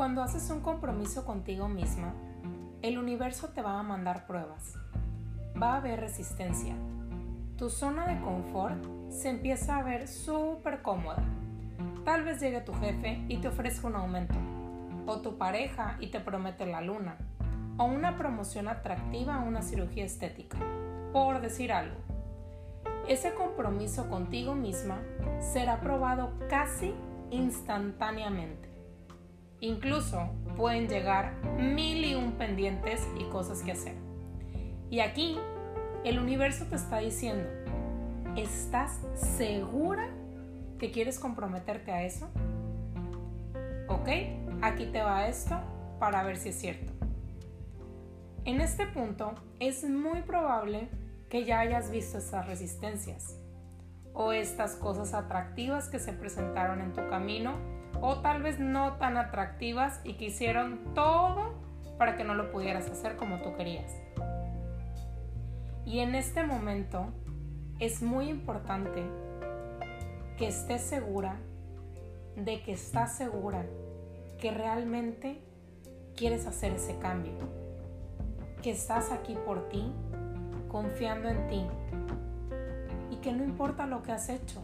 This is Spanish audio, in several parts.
Cuando haces un compromiso contigo misma, el universo te va a mandar pruebas. Va a haber resistencia. Tu zona de confort se empieza a ver súper cómoda. Tal vez llegue tu jefe y te ofrezca un aumento, o tu pareja y te promete la luna, o una promoción atractiva a una cirugía estética, por decir algo. Ese compromiso contigo misma será probado casi instantáneamente. Incluso pueden llegar mil y un pendientes y cosas que hacer. Y aquí el universo te está diciendo, ¿estás segura que quieres comprometerte a eso? Ok, aquí te va esto para ver si es cierto. En este punto es muy probable que ya hayas visto estas resistencias o estas cosas atractivas que se presentaron en tu camino o tal vez no tan atractivas y que hicieron todo para que no lo pudieras hacer como tú querías. Y en este momento es muy importante que estés segura de que estás segura que realmente quieres hacer ese cambio, que estás aquí por ti, confiando en ti y que no importa lo que has hecho,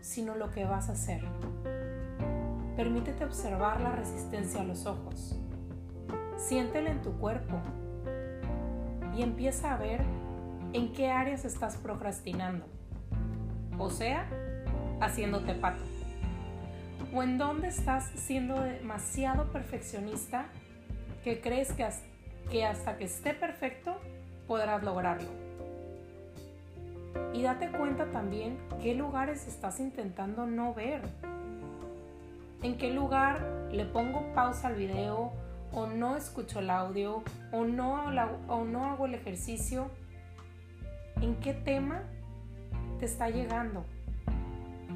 sino lo que vas a hacer. Permítete observar la resistencia a los ojos. Siéntela en tu cuerpo y empieza a ver en qué áreas estás procrastinando. O sea, haciéndote pato. O en dónde estás siendo demasiado perfeccionista que crees que, que hasta que esté perfecto podrás lograrlo. Y date cuenta también qué lugares estás intentando no ver en qué lugar le pongo pausa al video o no escucho el audio o no, o no hago el ejercicio, en qué tema te está llegando,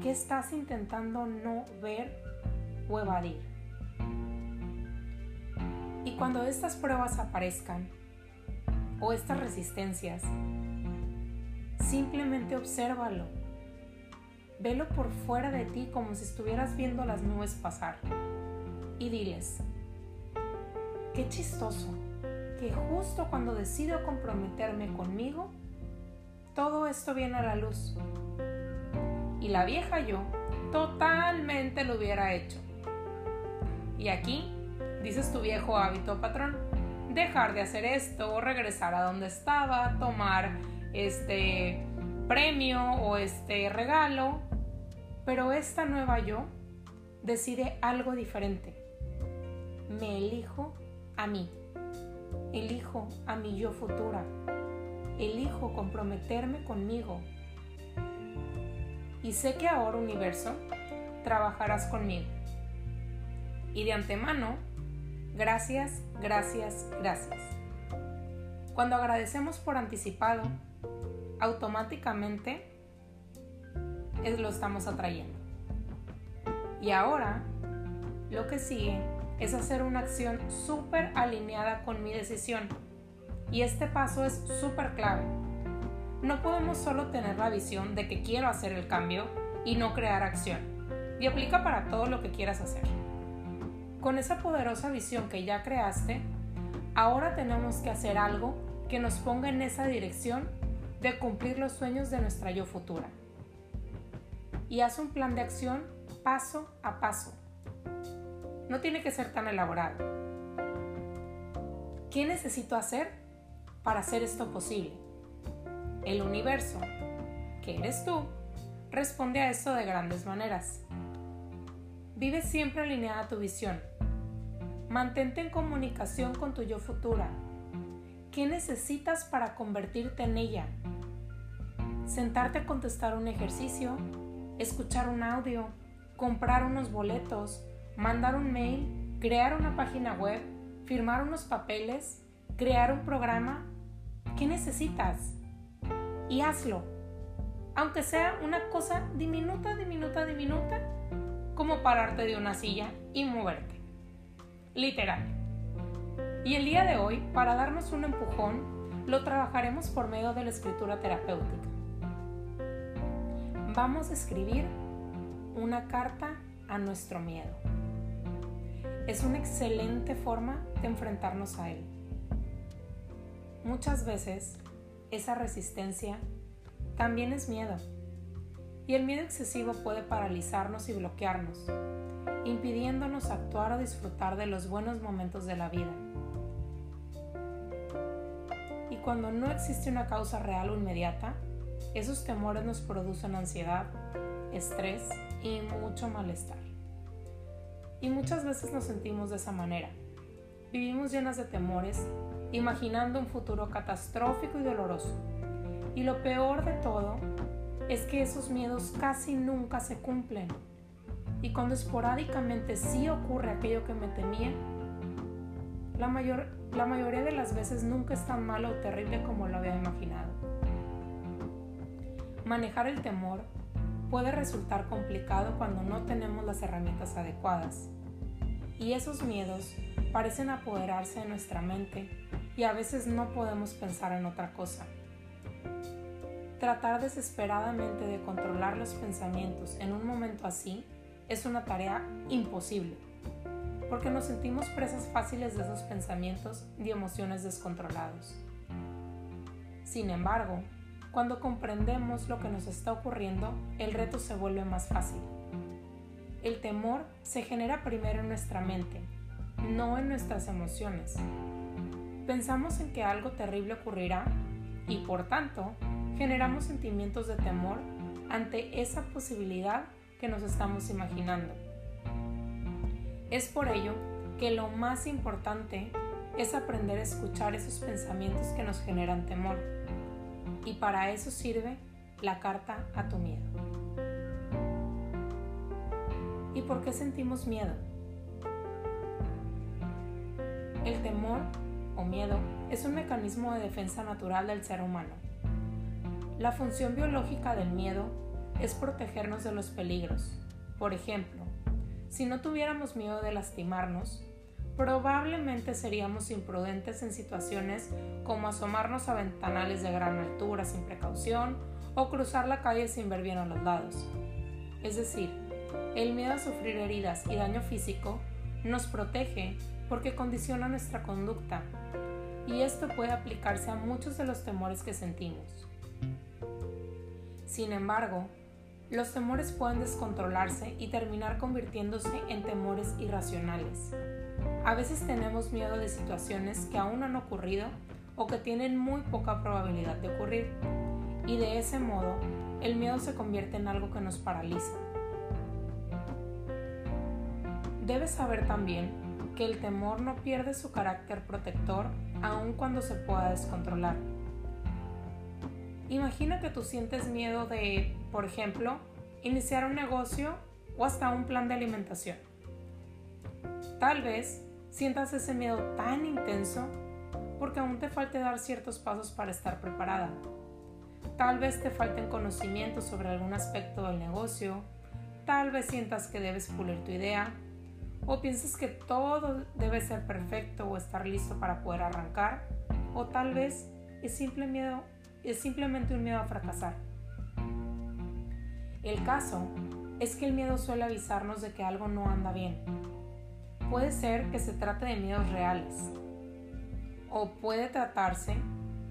qué estás intentando no ver o evadir. Y cuando estas pruebas aparezcan o estas resistencias, simplemente obsérvalo Velo por fuera de ti como si estuvieras viendo las nubes pasar. Y diles, qué chistoso, que justo cuando decido comprometerme conmigo, todo esto viene a la luz. Y la vieja yo totalmente lo hubiera hecho. Y aquí, dices tu viejo hábito patrón, dejar de hacer esto, regresar a donde estaba, tomar este premio o este regalo pero esta nueva yo decide algo diferente. Me elijo a mí. Elijo a mi yo futura. Elijo comprometerme conmigo. Y sé que ahora, universo, trabajarás conmigo. Y de antemano, gracias, gracias, gracias. Cuando agradecemos por anticipado, automáticamente es lo estamos atrayendo. Y ahora, lo que sigue es hacer una acción súper alineada con mi decisión. Y este paso es súper clave. No podemos solo tener la visión de que quiero hacer el cambio y no crear acción. Y aplica para todo lo que quieras hacer. Con esa poderosa visión que ya creaste, ahora tenemos que hacer algo que nos ponga en esa dirección de cumplir los sueños de nuestra yo futura y haz un plan de acción paso a paso. No tiene que ser tan elaborado. ¿Qué necesito hacer para hacer esto posible? El universo, que eres tú, responde a esto de grandes maneras. Vive siempre alineada a tu visión. Mantente en comunicación con tu yo futura. ¿Qué necesitas para convertirte en ella? Sentarte a contestar un ejercicio escuchar un audio, comprar unos boletos, mandar un mail, crear una página web, firmar unos papeles, crear un programa. ¿Qué necesitas? Y hazlo. Aunque sea una cosa diminuta, diminuta, diminuta, como pararte de una silla y moverte. Literal. Y el día de hoy, para darnos un empujón, lo trabajaremos por medio de la escritura terapéutica vamos a escribir una carta a nuestro miedo. es una excelente forma de enfrentarnos a él. Muchas veces esa resistencia también es miedo. Y el miedo excesivo puede paralizarnos y bloquearnos, impidiéndonos actuar o disfrutar de los buenos momentos de la vida. Y cuando no existe una causa real o inmediata, esos temores nos producen ansiedad, estrés y mucho malestar. Y muchas veces nos sentimos de esa manera. Vivimos llenas de temores, imaginando un futuro catastrófico y doloroso. Y lo peor de todo es que esos miedos casi nunca se cumplen. Y cuando esporádicamente sí ocurre aquello que me temía, la, mayor, la mayoría de las veces nunca es tan malo o terrible como lo había imaginado. Manejar el temor puede resultar complicado cuando no tenemos las herramientas adecuadas. Y esos miedos parecen apoderarse de nuestra mente y a veces no podemos pensar en otra cosa. Tratar desesperadamente de controlar los pensamientos en un momento así es una tarea imposible, porque nos sentimos presas fáciles de esos pensamientos y emociones descontrolados. Sin embargo, cuando comprendemos lo que nos está ocurriendo, el reto se vuelve más fácil. El temor se genera primero en nuestra mente, no en nuestras emociones. Pensamos en que algo terrible ocurrirá y por tanto generamos sentimientos de temor ante esa posibilidad que nos estamos imaginando. Es por ello que lo más importante es aprender a escuchar esos pensamientos que nos generan temor y para eso sirve la carta a tu miedo. ¿Y por qué sentimos miedo? El temor o miedo es un mecanismo de defensa natural del ser humano. La función biológica del miedo es protegernos de los peligros. Por ejemplo, si no tuviéramos miedo de lastimarnos, probablemente seríamos imprudentes en situaciones como asomarnos a ventanales de gran altura sin precaución o cruzar la calle sin ver bien a los lados. Es decir, el miedo a sufrir heridas y daño físico nos protege porque condiciona nuestra conducta y esto puede aplicarse a muchos de los temores que sentimos. Sin embargo, los temores pueden descontrolarse y terminar convirtiéndose en temores irracionales. A veces tenemos miedo de situaciones que aún no han ocurrido o que tienen muy poca probabilidad de ocurrir, y de ese modo el miedo se convierte en algo que nos paraliza. Debes saber también que el temor no pierde su carácter protector aun cuando se pueda descontrolar. Imagina que tú sientes miedo de, por ejemplo, iniciar un negocio o hasta un plan de alimentación. Tal vez sientas ese miedo tan intenso porque aún te falte dar ciertos pasos para estar preparada. Tal vez te falten conocimientos sobre algún aspecto del negocio, tal vez sientas que debes pulir tu idea, o piensas que todo debe ser perfecto o estar listo para poder arrancar, o tal vez es, simple miedo, es simplemente un miedo a fracasar. El caso es que el miedo suele avisarnos de que algo no anda bien, puede ser que se trate de miedos reales o puede tratarse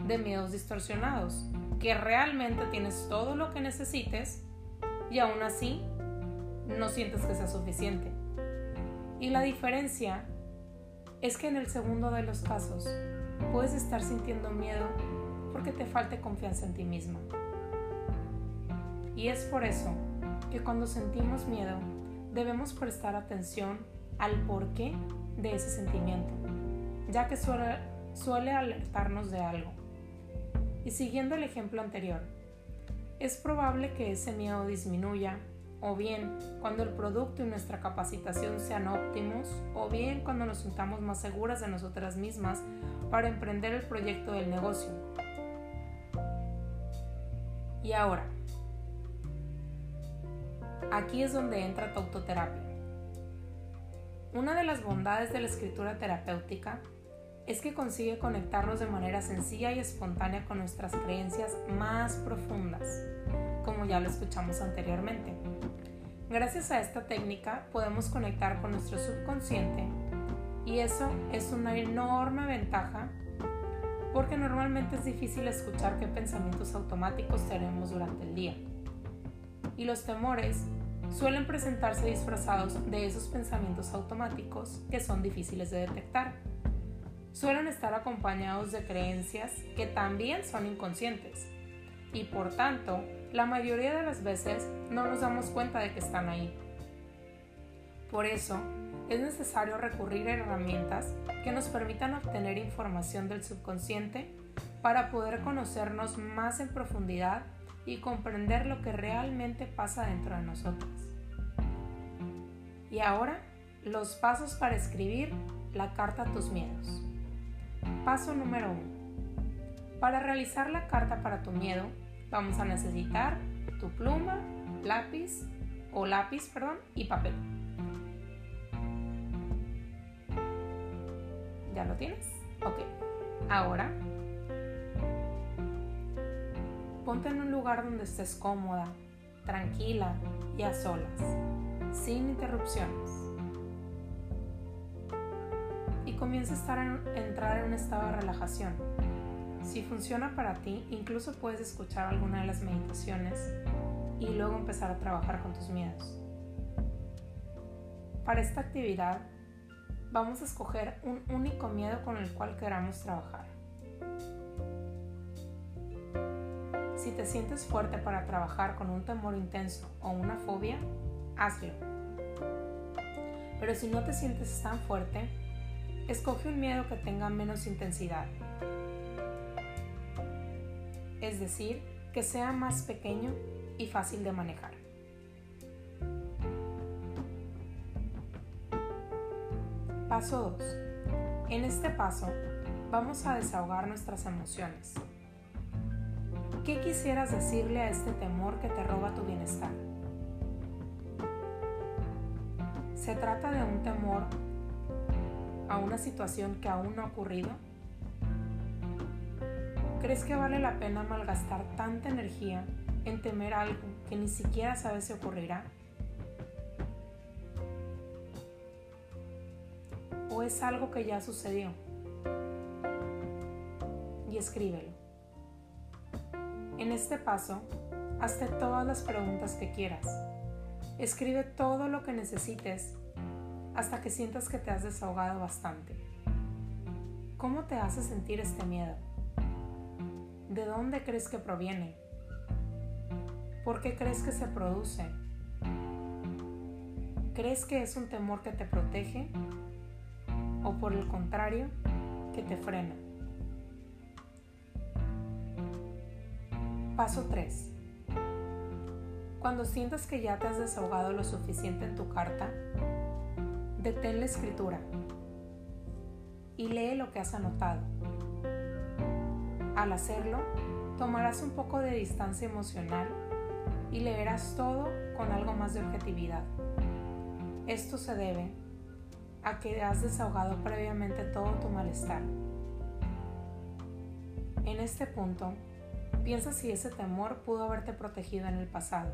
de miedos distorsionados, que realmente tienes todo lo que necesites y aún así no sientes que sea suficiente. Y la diferencia es que en el segundo de los casos puedes estar sintiendo miedo porque te falte confianza en ti misma. Y es por eso que cuando sentimos miedo debemos prestar atención al porqué de ese sentimiento, ya que suele, alertarnos de algo. Y siguiendo el ejemplo anterior, es probable que ese miedo disminuya, o bien cuando el producto y nuestra capacitación sean óptimos, o bien cuando nos sintamos más seguras de nosotras mismas para emprender el proyecto del negocio. Y ahora, aquí es donde entra tu autoterapia. Una de las bondades de la escritura terapéutica es que consigue conectarnos de manera sencilla y espontánea con nuestras creencias más profundas, como ya lo escuchamos anteriormente. Gracias a esta técnica podemos conectar con nuestro subconsciente Y eso es una enorme ventaja porque normalmente es difícil escuchar qué pensamientos automáticos tenemos durante el día. Y los temores suelen presentarse disfrazados de esos pensamientos automáticos que son difíciles de detectar. Suelen estar acompañados de creencias que también son inconscientes y por tanto la mayoría de las veces no nos damos cuenta de que están ahí. Por eso, es necesario recurrir a herramientas que nos permitan obtener información del subconsciente para poder conocernos más en profundidad y comprender lo que realmente pasa dentro de nosotros. Y ahora, los pasos para escribir la carta a tus miedos. Paso número 1. Para realizar la carta para tu miedo, vamos a necesitar tu pluma, lápiz o lápiz, perdón, y papel. ¿Ya lo tienes? Ok. Ahora, ponte en un lugar donde estés cómoda, tranquila y a solas, sin interrupciones. Y comienza a, entrar en un estado de relajación si funciona para ti, incluso puedes escuchar alguna de las meditaciones y luego empezar a trabajar con tus miedos. Para esta actividad, vamos a escoger un único miedo con el cual queramos trabajar. Si te sientes fuerte para trabajar con un temor intenso o una fobia, hazlo. Pero si no te sientes tan fuerte, escoge un miedo que tenga menos intensidad es decir, que sea más pequeño y fácil de manejar. Paso 2. En este paso vamos a desahogar nuestras emociones. ¿Qué quisieras decirle a este temor que te roba tu bienestar? ¿Se trata de un temor a una situación que aún no ha ocurrido? ¿Crees que vale la pena malgastar tanta energía en temer algo que ni siquiera sabes si ocurrirá? ¿O es algo que ya sucedió? Y escríbelo. En este paso, hazte todas las preguntas que quieras. Escribe todo lo que necesites hasta que sientas que te has desahogado bastante. ¿Cómo te hace sentir este miedo? ¿De dónde crees que proviene? ¿Por qué crees que se produce? ¿Crees que es un temor que te protege? ¿O por el contrario, que te frena? Paso 3. Cuando sientas que ya te has desahogado lo suficiente en tu carta, detén la escritura y lee lo que has anotado. Al hacerlo, tomarás un poco de distancia emocional y leerás todo con algo más de objetividad. Esto se debe a que has desahogado previamente todo tu malestar. En este punto, piensa si ese temor pudo haberte protegido en el pasado.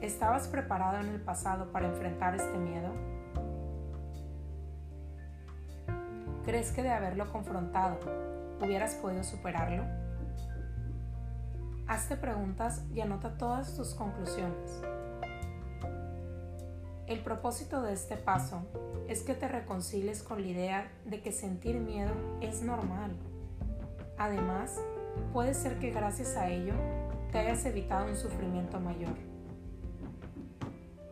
¿Estabas preparado en el pasado para enfrentar este miedo? ¿Crees que de haberlo confrontado hubieras podido superarlo? Hazte preguntas y anota todas tus conclusiones. El propósito de este paso es que te reconcilies con la idea de que sentir miedo es normal. Además, puede ser que gracias a ello te hayas evitado un sufrimiento mayor.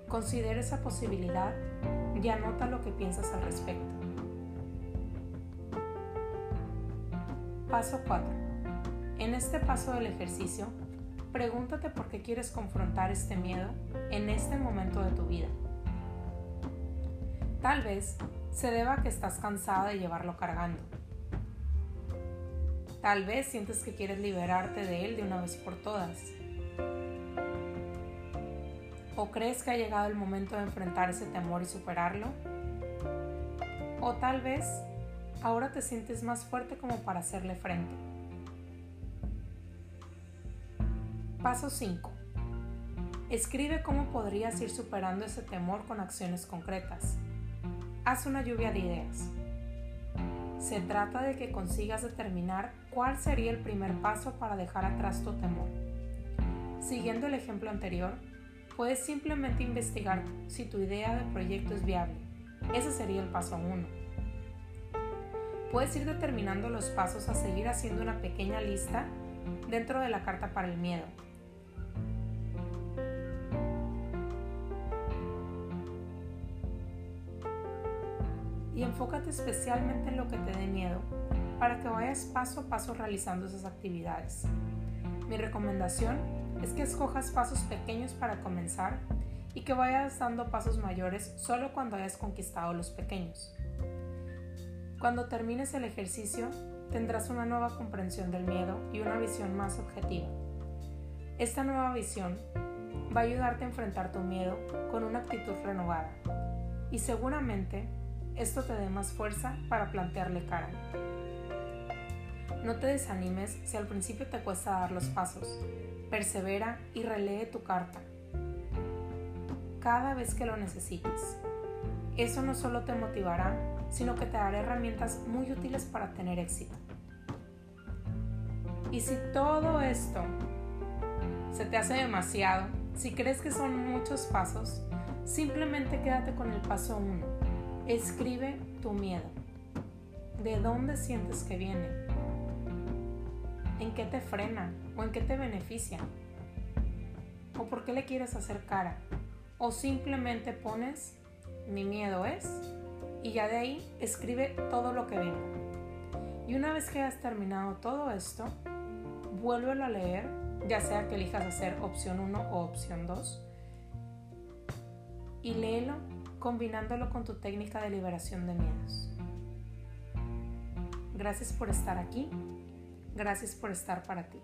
Considera esa posibilidad y anota lo que piensas al respecto. Paso 4. En este paso del ejercicio, pregúntate por qué quieres confrontar este miedo en este momento de tu vida. Tal vez se deba a que estás cansada de llevarlo cargando. Tal vez sientes que quieres liberarte de él de una vez por todas. ¿O crees que ha llegado el momento de enfrentar ese temor y superarlo? O tal vez ahora te sientes más fuerte como para hacerle frente. Paso 5. Escribe cómo podrías ir superando ese temor con acciones concretas. haz una lluvia de ideas. Se trata de que consigas determinar cuál sería el primer paso para dejar atrás tu temor. Siguiendo el ejemplo anterior, puedes simplemente investigar si tu idea de proyecto es viable. Ese sería el paso 1. Puedes ir determinando los pasos a seguir haciendo una pequeña lista dentro de la carta para el miedo. Y enfócate especialmente en lo que te dé miedo para que vayas paso a paso realizando esas actividades. Mi recomendación es que escojas pasos pequeños para comenzar y que vayas dando pasos mayores solo cuando hayas conquistado los pequeños. Cuando termines el ejercicio, tendrás una nueva comprensión del miedo y una visión más objetiva. Esta nueva visión va a ayudarte a enfrentar tu miedo con una actitud renovada y seguramente esto te dé más fuerza para plantearle cara. No te desanimes si al principio te cuesta dar los pasos. Persevera y relee tu carta cada vez que lo necesites. Eso no solo te motivará, sino que te dará herramientas muy útiles para tener éxito. Y si todo esto se te hace demasiado, si crees que son muchos pasos, simplemente quédate con el paso 1. Escribe tu miedo. ¿De dónde sientes que viene? ¿En qué te frena o en qué te beneficia? ¿O por qué le quieres hacer cara? ¿O simplemente pones mi miedo es y ya de ahí escribe todo lo que venga? Y una vez que hayas terminado todo esto, vuélvelo a leer, ya sea que elijas hacer opción 1 o opción 2, y léelo combinándolo con tu técnica de liberación de miedos. Gracias por estar aquí, gracias por estar para ti.